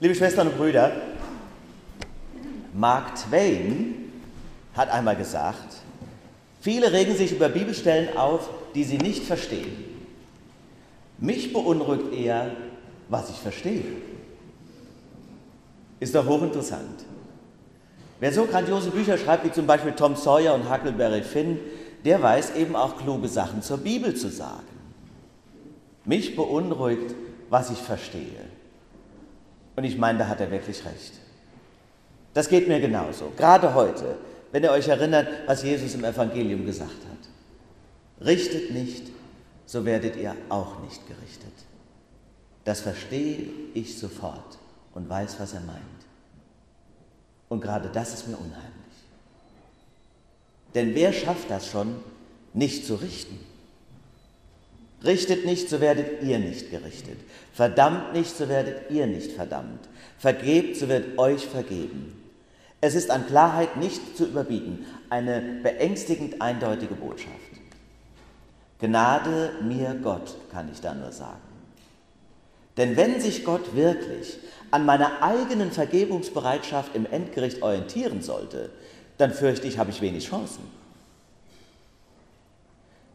Liebe Schwestern und Brüder, Mark Twain hat einmal gesagt, viele regen sich über Bibelstellen auf, die sie nicht verstehen. Mich beunruhigt eher, was ich verstehe. Ist doch hochinteressant. Wer so grandiose Bücher schreibt, wie zum Beispiel Tom Sawyer und Huckleberry Finn, der weiß eben auch kluge Sachen zur Bibel zu sagen. Mich beunruhigt, was ich verstehe. Und ich meine, da hat er wirklich recht. Das geht mir genauso. Gerade heute, wenn ihr euch erinnert, was Jesus im Evangelium gesagt hat. Richtet nicht, so werdet ihr auch nicht gerichtet. Das verstehe ich sofort und weiß, was er meint. Und gerade das ist mir unheimlich. Denn wer schafft das schon, nicht zu richten? Richtet nicht, so werdet ihr nicht gerichtet. Verdammt nicht, so werdet ihr nicht verdammt. Vergebt, so wird euch vergeben. Es ist an Klarheit nicht zu überbieten, eine beängstigend eindeutige Botschaft. Gnade mir Gott, kann ich da nur sagen. Denn wenn sich Gott wirklich an meiner eigenen Vergebungsbereitschaft im Endgericht orientieren sollte, dann fürchte ich, habe ich wenig Chancen.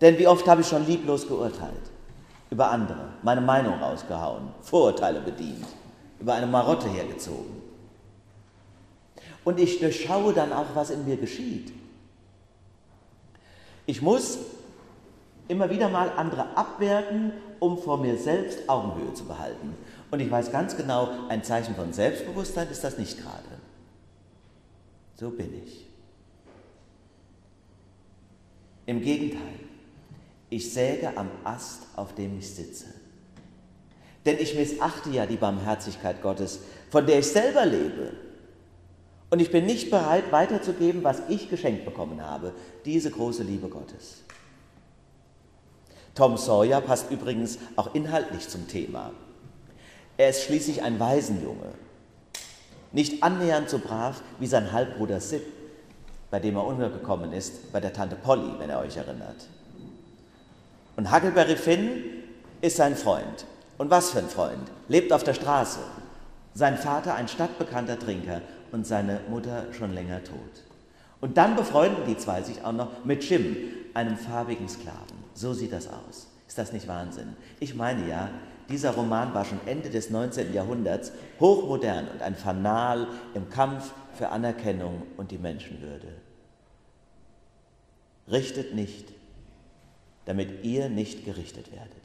Denn wie oft habe ich schon lieblos geurteilt über andere, meine Meinung rausgehauen, Vorurteile bedient, über eine Marotte hergezogen. Und ich durchschaue dann auch, was in mir geschieht. Ich muss immer wieder mal andere abwerten, um vor mir selbst Augenhöhe zu behalten. Und ich weiß ganz genau, ein Zeichen von Selbstbewusstsein ist das nicht gerade. So bin ich. Im Gegenteil, ich säge am Ast, auf dem ich sitze. Denn ich missachte ja die Barmherzigkeit Gottes, von der ich selber lebe. Und ich bin nicht bereit weiterzugeben, was ich geschenkt bekommen habe, diese große Liebe Gottes. Tom Sawyer passt übrigens auch inhaltlich zum Thema. Er ist schließlich ein Waisenjunge, nicht annähernd so brav wie sein Halbbruder Sid, bei dem er untergekommen ist, bei der Tante Polly, wenn er euch erinnert. Und Huckleberry Finn ist sein Freund. Und was für ein Freund? Lebt auf der Straße. Sein Vater ein stadtbekannter Trinker und seine Mutter schon länger tot. Und dann befreunden die zwei sich auch noch mit Jim, einem farbigen Sklaven. So sieht das aus. Ist das nicht Wahnsinn? Ich meine ja, dieser Roman war schon Ende des 19. Jahrhunderts hochmodern und ein Fanal im Kampf für Anerkennung und die Menschenwürde. Richtet nicht, damit ihr nicht gerichtet werdet.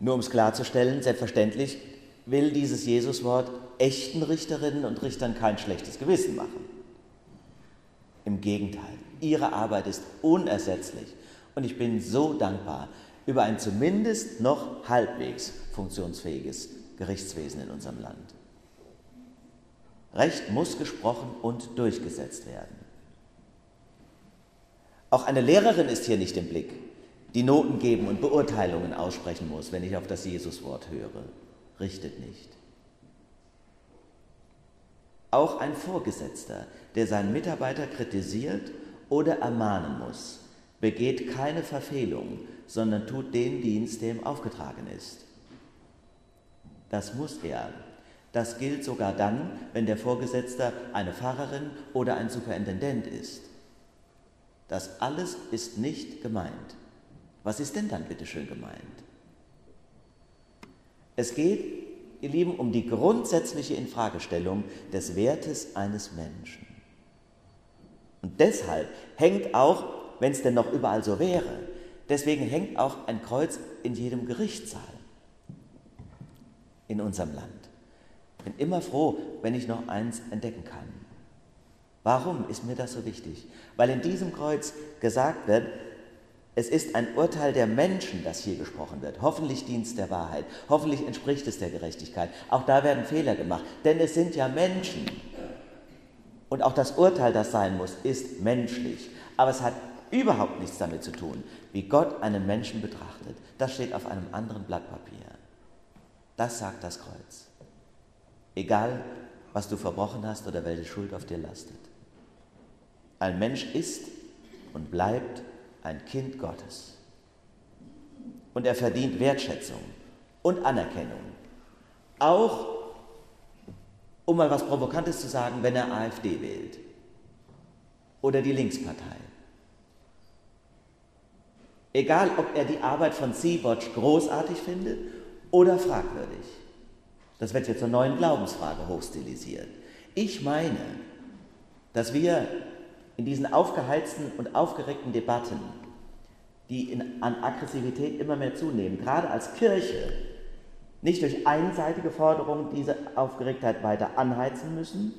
Nur um es klarzustellen, selbstverständlich will dieses Jesuswort echten Richterinnen und Richtern kein schlechtes Gewissen machen. Im Gegenteil, ihre Arbeit ist unersetzlich und ich bin so dankbar über ein zumindest noch halbwegs funktionsfähiges Gerichtswesen in unserem Land. Recht muss gesprochen und durchgesetzt werden. Auch eine Lehrerin ist hier nicht im Blick, die Noten geben und Beurteilungen aussprechen muss, wenn ich auf das Jesuswort höre. Richtet nicht. Auch ein Vorgesetzter, der seinen Mitarbeiter kritisiert oder ermahnen muss, begeht keine Verfehlung, sondern tut den Dienst, der ihm aufgetragen ist. Das muss er. Das gilt sogar dann, wenn der Vorgesetzte eine Pfarrerin oder ein Superintendent ist. Das alles ist nicht gemeint. Was ist denn dann bitte schön gemeint? Es geht, ihr Lieben, um die grundsätzliche Infragestellung des Wertes eines Menschen. Und deshalb hängt auch, wenn es denn noch überall so wäre, deswegen hängt auch ein Kreuz in jedem Gerichtssaal in unserem Land. Bin immer froh, wenn ich noch eins entdecken kann. Warum ist mir das so wichtig? Weil in diesem Kreuz gesagt wird, es ist ein Urteil der Menschen, das hier gesprochen wird. Hoffentlich dient der Wahrheit. Hoffentlich entspricht es der Gerechtigkeit. Auch da werden Fehler gemacht, denn es sind ja Menschen. Und auch das Urteil, das sein muss, ist menschlich. Aber es hat überhaupt nichts damit zu tun, wie Gott einen Menschen betrachtet. Das steht auf einem anderen Blatt Papier. Das sagt das Kreuz. Egal, was du verbrochen hast oder welche Schuld auf dir lastet. Ein Mensch ist und bleibt ein Kind Gottes. Und er verdient Wertschätzung und Anerkennung Auch, um mal was Provokantes zu sagen, wenn er AfD wählt oder die Linkspartei. Egal, ob er die Arbeit von Sea-Watch großartig findet oder fragwürdig. Das wird jetzt zur neuen Glaubensfrage hochstilisiert. Ich meine, dass wir in diesen aufgeheizten und aufgeregten Debatten, die in, an Aggressivität immer mehr zunehmen, gerade als Kirche, nicht durch einseitige Forderungen diese Aufgeregtheit weiter anheizen müssen,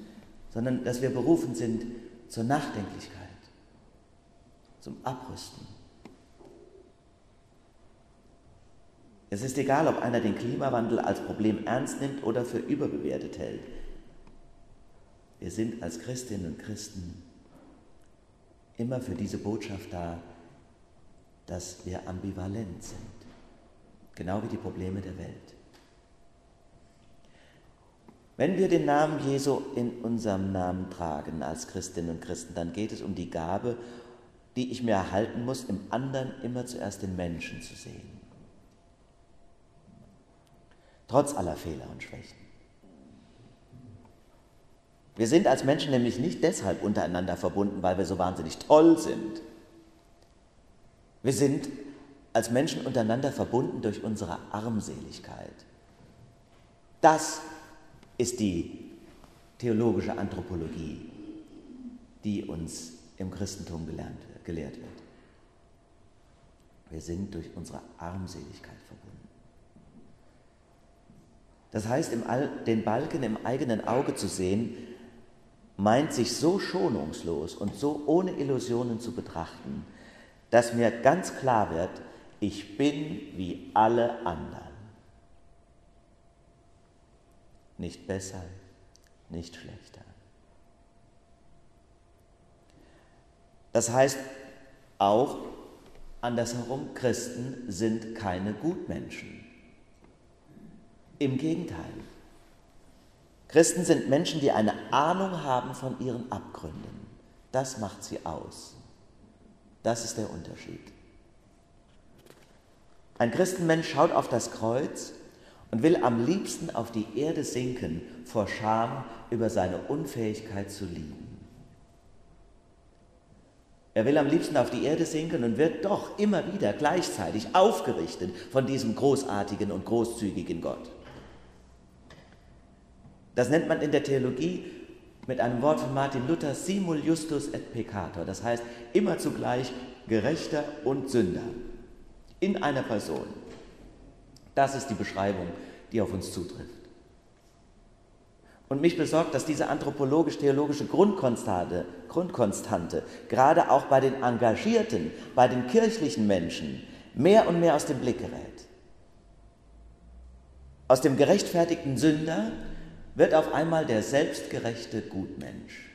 sondern dass wir berufen sind zur Nachdenklichkeit, zum Abrüsten. Es ist egal, ob einer den Klimawandel als Problem ernst nimmt oder für überbewertet hält. Wir sind als Christinnen und Christen immer für diese Botschaft da, dass wir ambivalent sind, genau wie die Probleme der Welt. Wenn wir den Namen Jesu in unserem Namen tragen als Christinnen und Christen, dann geht es um die Gabe, die ich mir erhalten muss, im anderen immer zuerst den Menschen zu sehen. Trotz aller Fehler und Schwächen. Wir sind als Menschen nämlich nicht deshalb untereinander verbunden, weil wir so wahnsinnig toll sind. Wir sind als Menschen untereinander verbunden durch unsere Armseligkeit. Das ist die theologische Anthropologie, die uns im Christentum gelernt, gelehrt wird. Wir sind durch unsere Armseligkeit verbunden. Das heißt, den Balken im eigenen Auge zu sehen, meint sich so schonungslos und so ohne Illusionen zu betrachten, dass mir ganz klar wird, ich bin wie alle anderen. Nicht besser, nicht schlechter. Das heißt auch andersherum, Christen sind keine Gutmenschen. Im Gegenteil. Christen sind Menschen, die eine Ahnung haben von ihren Abgründen. Das macht sie aus. Das ist der Unterschied. Ein Christenmensch schaut auf das Kreuz und will am liebsten auf die Erde sinken vor Scham über seine Unfähigkeit zu lieben. Er will am liebsten auf die Erde sinken und wird doch immer wieder gleichzeitig aufgerichtet von diesem großartigen und großzügigen Gott. Das nennt man in der Theologie mit einem Wort von Martin Luther simul justus et peccator, das heißt immer zugleich Gerechter und Sünder in einer Person. Das ist die Beschreibung, die auf uns zutrifft. Und mich besorgt, dass diese anthropologisch-theologische Grundkonstante, Grundkonstante gerade auch bei den Engagierten, bei den kirchlichen Menschen mehr und mehr aus dem Blick gerät. Aus dem gerechtfertigten Sünder wird auf einmal der selbstgerechte Gutmensch.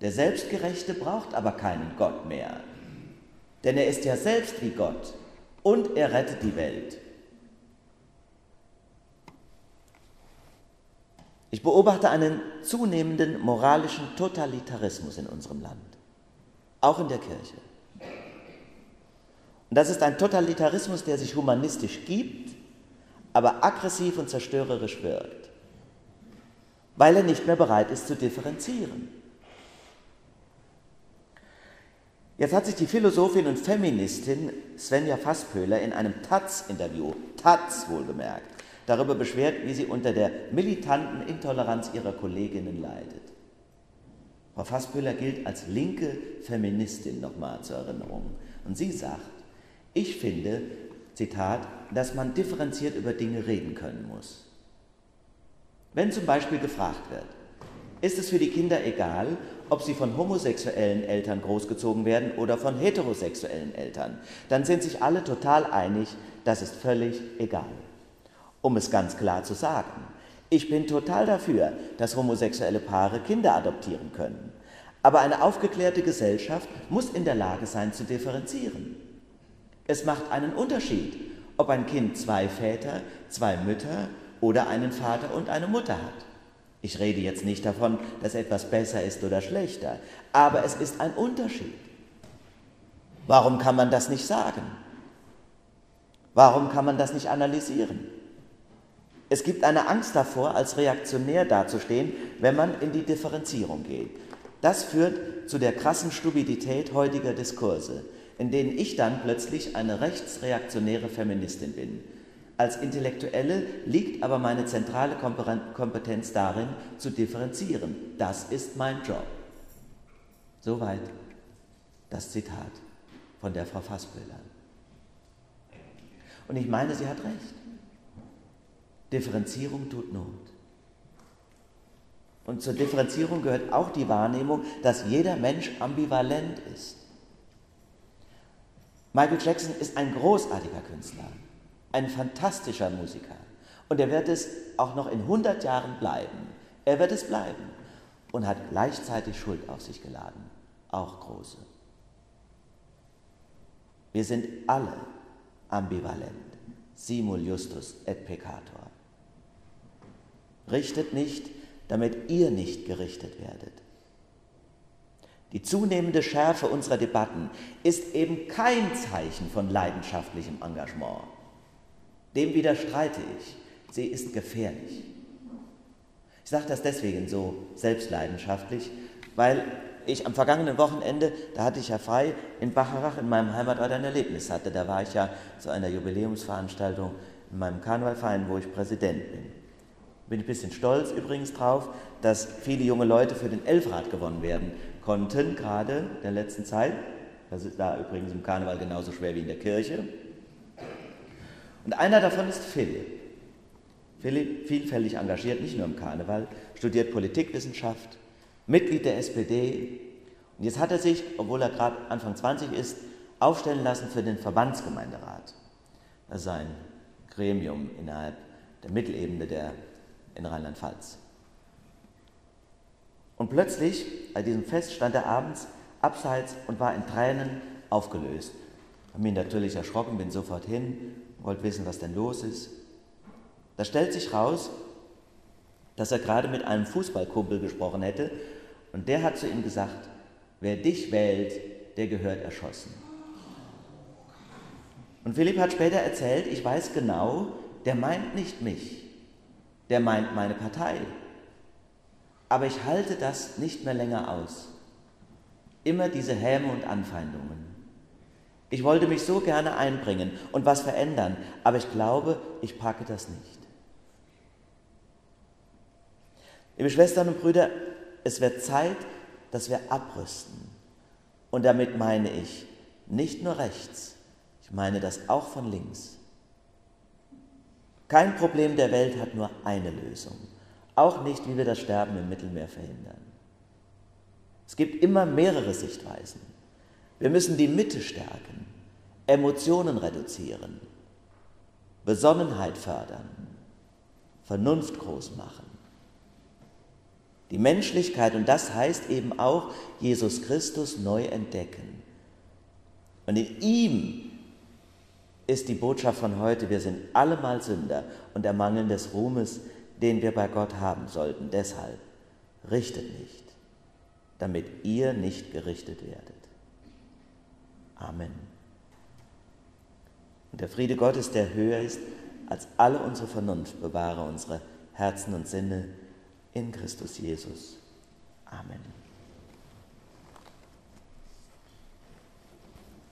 Der Selbstgerechte braucht aber keinen Gott mehr, denn er ist ja selbst wie Gott und er rettet die Welt. Ich beobachte einen zunehmenden moralischen Totalitarismus in unserem Land, auch in der Kirche. Und das ist ein Totalitarismus, der sich humanistisch gibt, aber aggressiv und zerstörerisch wirkt, weil er nicht mehr bereit ist zu differenzieren. Jetzt hat sich die Philosophin und Feministin Svenja Fasspöhler in einem Taz-Interview, Taz wohlgemerkt, darüber beschwert, wie sie unter der militanten Intoleranz ihrer Kolleginnen leidet. Frau Fasspöhler gilt als linke Feministin nochmal zur Erinnerung. Und sie sagt, ich finde, Zitat, dass man differenziert über Dinge reden können muss. Wenn zum Beispiel gefragt wird, ist es für die Kinder egal, ob sie von homosexuellen Eltern großgezogen werden oder von heterosexuellen Eltern, dann sind sich alle total einig, das ist völlig egal. Um es ganz klar zu sagen, ich bin total dafür, dass homosexuelle Paare Kinder adoptieren können. Aber eine aufgeklärte Gesellschaft muss in der Lage sein zu differenzieren. Es macht einen Unterschied, ob ein Kind zwei Väter, zwei Mütter oder einen Vater und eine Mutter hat. Ich rede jetzt nicht davon, dass etwas besser ist oder schlechter, aber es ist ein Unterschied. Warum kann man das nicht sagen? Warum kann man das nicht analysieren? Es gibt eine Angst davor, als reaktionär dazustehen, wenn man in die Differenzierung geht. Das führt zu der krassen Stupidität heutiger Diskurse, in denen ich dann plötzlich eine rechtsreaktionäre Feministin bin. Als Intellektuelle liegt aber meine zentrale Kompetenz darin, zu differenzieren. Das ist mein Job. Soweit das Zitat von der Frau Fassböhler. Und ich meine, sie hat recht. Differenzierung tut Not. Und zur Differenzierung gehört auch die Wahrnehmung, dass jeder Mensch ambivalent ist. Michael Jackson ist ein großartiger Künstler, ein fantastischer Musiker. Und er wird es auch noch in 100 Jahren bleiben. Er wird es bleiben und hat gleichzeitig Schuld auf sich geladen, auch große. Wir sind alle ambivalent, simul justus et peccator. Richtet nicht, damit ihr nicht gerichtet werdet. Die zunehmende Schärfe unserer Debatten ist eben kein Zeichen von leidenschaftlichem Engagement. Dem widerstreite ich. Sie ist gefährlich. Ich sage das deswegen so selbstleidenschaftlich, weil ich am vergangenen Wochenende, da hatte ich ja frei, in Bacharach in meinem Heimatort ein Erlebnis hatte. Da war ich ja zu einer Jubiläumsveranstaltung in meinem Karnevalverein, wo ich Präsident bin. Bin ein bisschen stolz übrigens drauf, dass viele junge Leute für den Elfrat gewonnen werden konnten, gerade in der letzten Zeit. Das ist da übrigens im Karneval genauso schwer wie in der Kirche. Und einer davon ist Philipp. Philipp, vielfältig engagiert, nicht nur im Karneval, studiert Politikwissenschaft, Mitglied der SPD. Und jetzt hat er sich, obwohl er gerade Anfang 20 ist, aufstellen lassen für den Verbandsgemeinderat. Das ist ein Gremium innerhalb der Mittelebene der in Rheinland-Pfalz. Und plötzlich, bei diesem Fest, stand er abends abseits und war in Tränen aufgelöst. Ich habe mich natürlich erschrocken, bin sofort hin, wollte wissen, was denn los ist. Da stellt sich raus, dass er gerade mit einem Fußballkumpel gesprochen hätte und der hat zu ihm gesagt, wer dich wählt, der gehört erschossen. Und Philipp hat später erzählt, ich weiß genau, der meint nicht mich, der meint meine Partei. Aber ich halte das nicht mehr länger aus. Immer diese Häme und Anfeindungen. Ich wollte mich so gerne einbringen und was verändern, aber ich glaube, ich packe das nicht. Liebe Schwestern und Brüder, es wird Zeit, dass wir abrüsten. Und damit meine ich nicht nur rechts, ich meine das auch von links. Kein Problem der Welt hat nur eine Lösung. Auch nicht, wie wir das Sterben im Mittelmeer verhindern. Es gibt immer mehrere Sichtweisen. Wir müssen die Mitte stärken, Emotionen reduzieren, Besonnenheit fördern, Vernunft groß machen. Die Menschlichkeit, und das heißt eben auch Jesus Christus neu entdecken. Und in ihm ist die Botschaft von heute, wir sind allemal Sünder und ermangeln des Ruhmes, den wir bei Gott haben sollten. Deshalb richtet nicht, damit ihr nicht gerichtet werdet. Amen. Und der Friede Gottes, der höher ist als alle unsere Vernunft, bewahre unsere Herzen und Sinne in Christus Jesus. Amen.